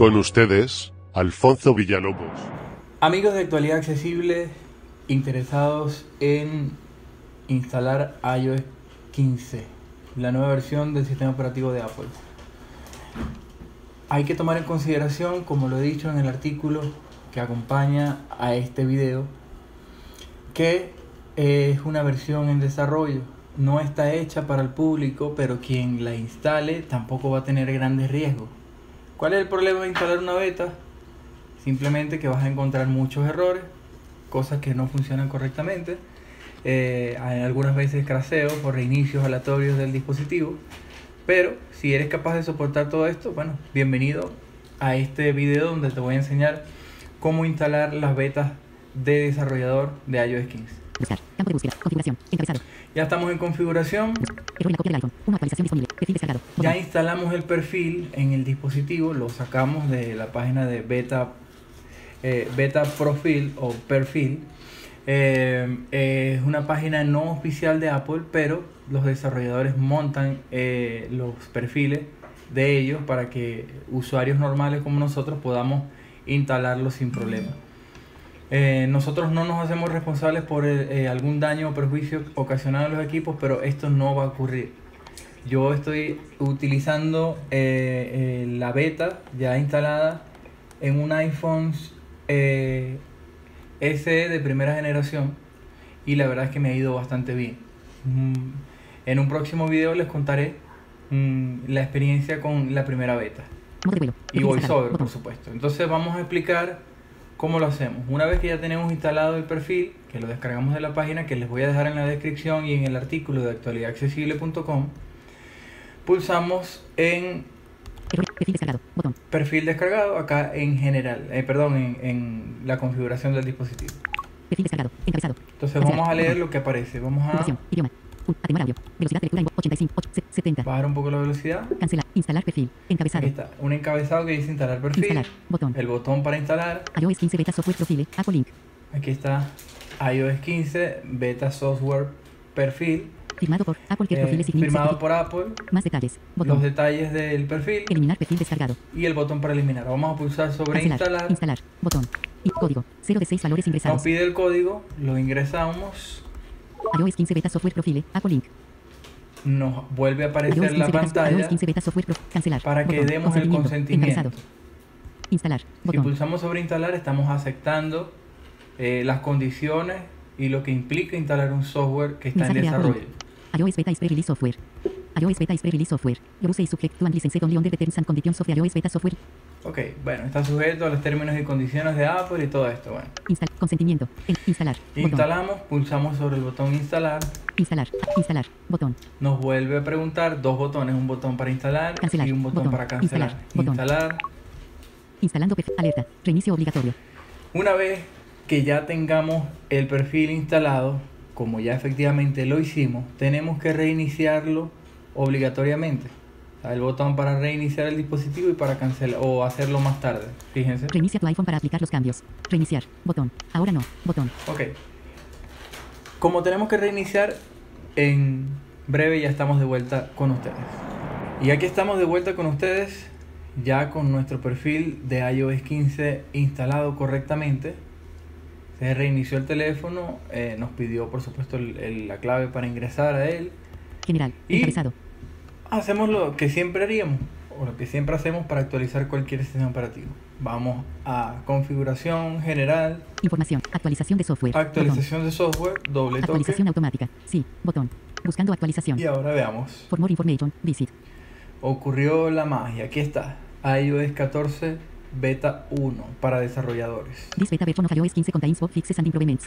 Con ustedes, Alfonso Villalobos. Amigos de Actualidad Accesible interesados en instalar iOS 15, la nueva versión del sistema operativo de Apple. Hay que tomar en consideración, como lo he dicho en el artículo que acompaña a este video, que es una versión en desarrollo. No está hecha para el público, pero quien la instale tampoco va a tener grandes riesgos. ¿Cuál es el problema de instalar una beta? Simplemente que vas a encontrar muchos errores, cosas que no funcionan correctamente, eh, hay algunas veces craseos o reinicios aleatorios del dispositivo. Pero si eres capaz de soportar todo esto, bueno, bienvenido a este video donde te voy a enseñar cómo instalar las betas de desarrollador de iOS 15. Buscar. Campo de búsqueda. Configuración. Encabezado. Ya estamos en configuración. Error en la copia del iPhone. Una actualización disponible. Perfil descargado. Ya instalamos el perfil en el dispositivo, lo sacamos de la página de beta, eh, beta profil o perfil. Eh, es una página no oficial de Apple, pero los desarrolladores montan eh, los perfiles de ellos para que usuarios normales como nosotros podamos instalarlos sin problema. Eh, nosotros no nos hacemos responsables por eh, algún daño o perjuicio ocasionado a los equipos, pero esto no va a ocurrir. Yo estoy utilizando eh, eh, la beta ya instalada en un iPhone eh, SE de primera generación y la verdad es que me ha ido bastante bien. Mm, En un próximo video les contaré mm, la experiencia con la primera beta y Botón. por supuesto. Entonces vamos a explicar cómo lo hacemos. Una vez que ya tenemos instalado el perfil, que lo descargamos de la página, que les voy a dejar en la descripción y en el artículo de actualidadaccesible.com, pulsamos en. Perfil descargado. Botón. perfil descargado, acá en general, eh, perdón, en, en la configuración del dispositivo. Perfil descargado. Encabezado. Entonces vamos a leer lo que aparece. Vamos a. Idioma. Atenuar audio. Velocidad de lectura en voz 85. och- se- 70. bajar un poco la velocidad. Cancelar. Instalar perfil. Encabezado. Aquí está, un encabezado que dice instalar perfil, Instalar. Botón. el botón para instalar, iOS 15 beta software profile. Apple Link. aquí está iOS 15, beta software perfil, Firmado por Apple Care eh, Profile firmado por Apple, Más detalles. los Botón. detalles del perfil Eliminar perfil descargado. y el botón para eliminar. Vamos a pulsar sobre Cancelar. instalar, Instalar. Botón. Y código. 0 de 6 valores nos ingresados. pide el código, lo ingresamos, iOS 15 beta software profile. Apple Link. nos vuelve a aparecer 15 la beta, pantalla iOS 15 beta software cancelar. para que Botón. demos el consentimiento. Instalar. Si Botón. pulsamos sobre instalar, estamos aceptando eh, las condiciones y lo que implica instalar un software que está en Mensaje de Apple. desarrollo. iOS beta is pre-release software. iOS beta is pre-release software. Your use is subject to and licensed only under the terms and conditions of the iOS beta software. Ok, bueno, está sujeto a los términos y condiciones de Apple y todo esto. Bueno, Install. Consentimiento. En- instalar. Botón. instalamos, pulsamos sobre el botón instalar, Instalar. Instalar. Botón. nos vuelve a preguntar dos botones, un botón para instalar Cancelar, y un botón, botón, para cancelar. instalar, botón. Instalar. Instalando perfil. Alerta. Reinicio obligatorio. Una vez que ya tengamos el perfil instalado, como ya efectivamente lo hicimos, tenemos que reiniciarlo obligatoriamente. El botón para reiniciar el dispositivo y para cancelar o hacerlo más tarde. Fíjense. Reinicia tu iPhone para aplicar los cambios. Reiniciar. Botón. Ahora no. Botón. Ok. Como tenemos que reiniciar, en breve ya estamos de vuelta con ustedes. Y aquí estamos de vuelta con ustedes, ya con nuestro perfil de iOS 15 instalado correctamente. Se reinició el teléfono, eh, nos pidió por supuesto el- el- la clave para ingresar a él. General. Y- Encabezado. Hacemos lo que siempre haríamos, o lo que siempre hacemos para actualizar cualquier sistema operativo. Vamos a configuración general, Información. Actualización de software. Botón. actualización de software, doble toque. Actualización automática. Sí. Botón. Buscando actualización. Y ahora veamos. For more information. Visit. Ocurrió la magia. Aquí está. iOS 14 Beta 1 para desarrolladores. This beta version of iOS 15 contains bug fixes and improvements.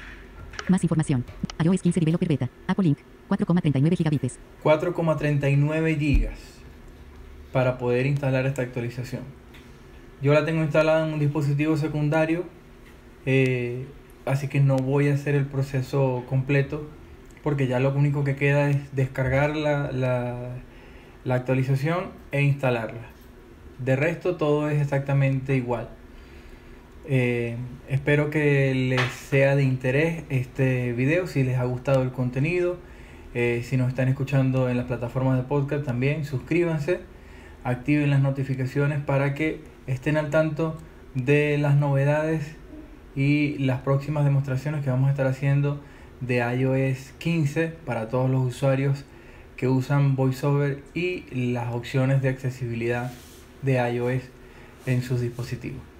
Más información. iOS 15 Developer Beta. Apple Link. 4,39 gigabytes. 4,39 gigas para poder instalar esta actualización. Yo la tengo instalada en un dispositivo secundario, eh, así que no voy a hacer el proceso completo porque ya lo único que queda es descargar la, la, la actualización e instalarla. De resto todo es exactamente igual. Eh, espero que les sea de interés este video, si les ha gustado el contenido. Eh, si nos están escuchando en las plataformas de podcast también, suscríbanse. activen las notificaciones para que estén al tanto de las novedades y las próximas demostraciones que vamos a estar haciendo de iOS 15 para todos los usuarios que usan VoiceOver y las opciones de accesibilidad de iOS en sus dispositivos.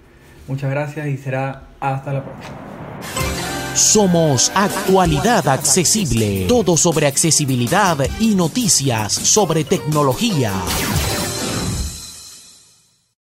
Muchas gracias y será hasta la próxima. Somos Actualidad Accesible, todo sobre accesibilidad y noticias sobre tecnología.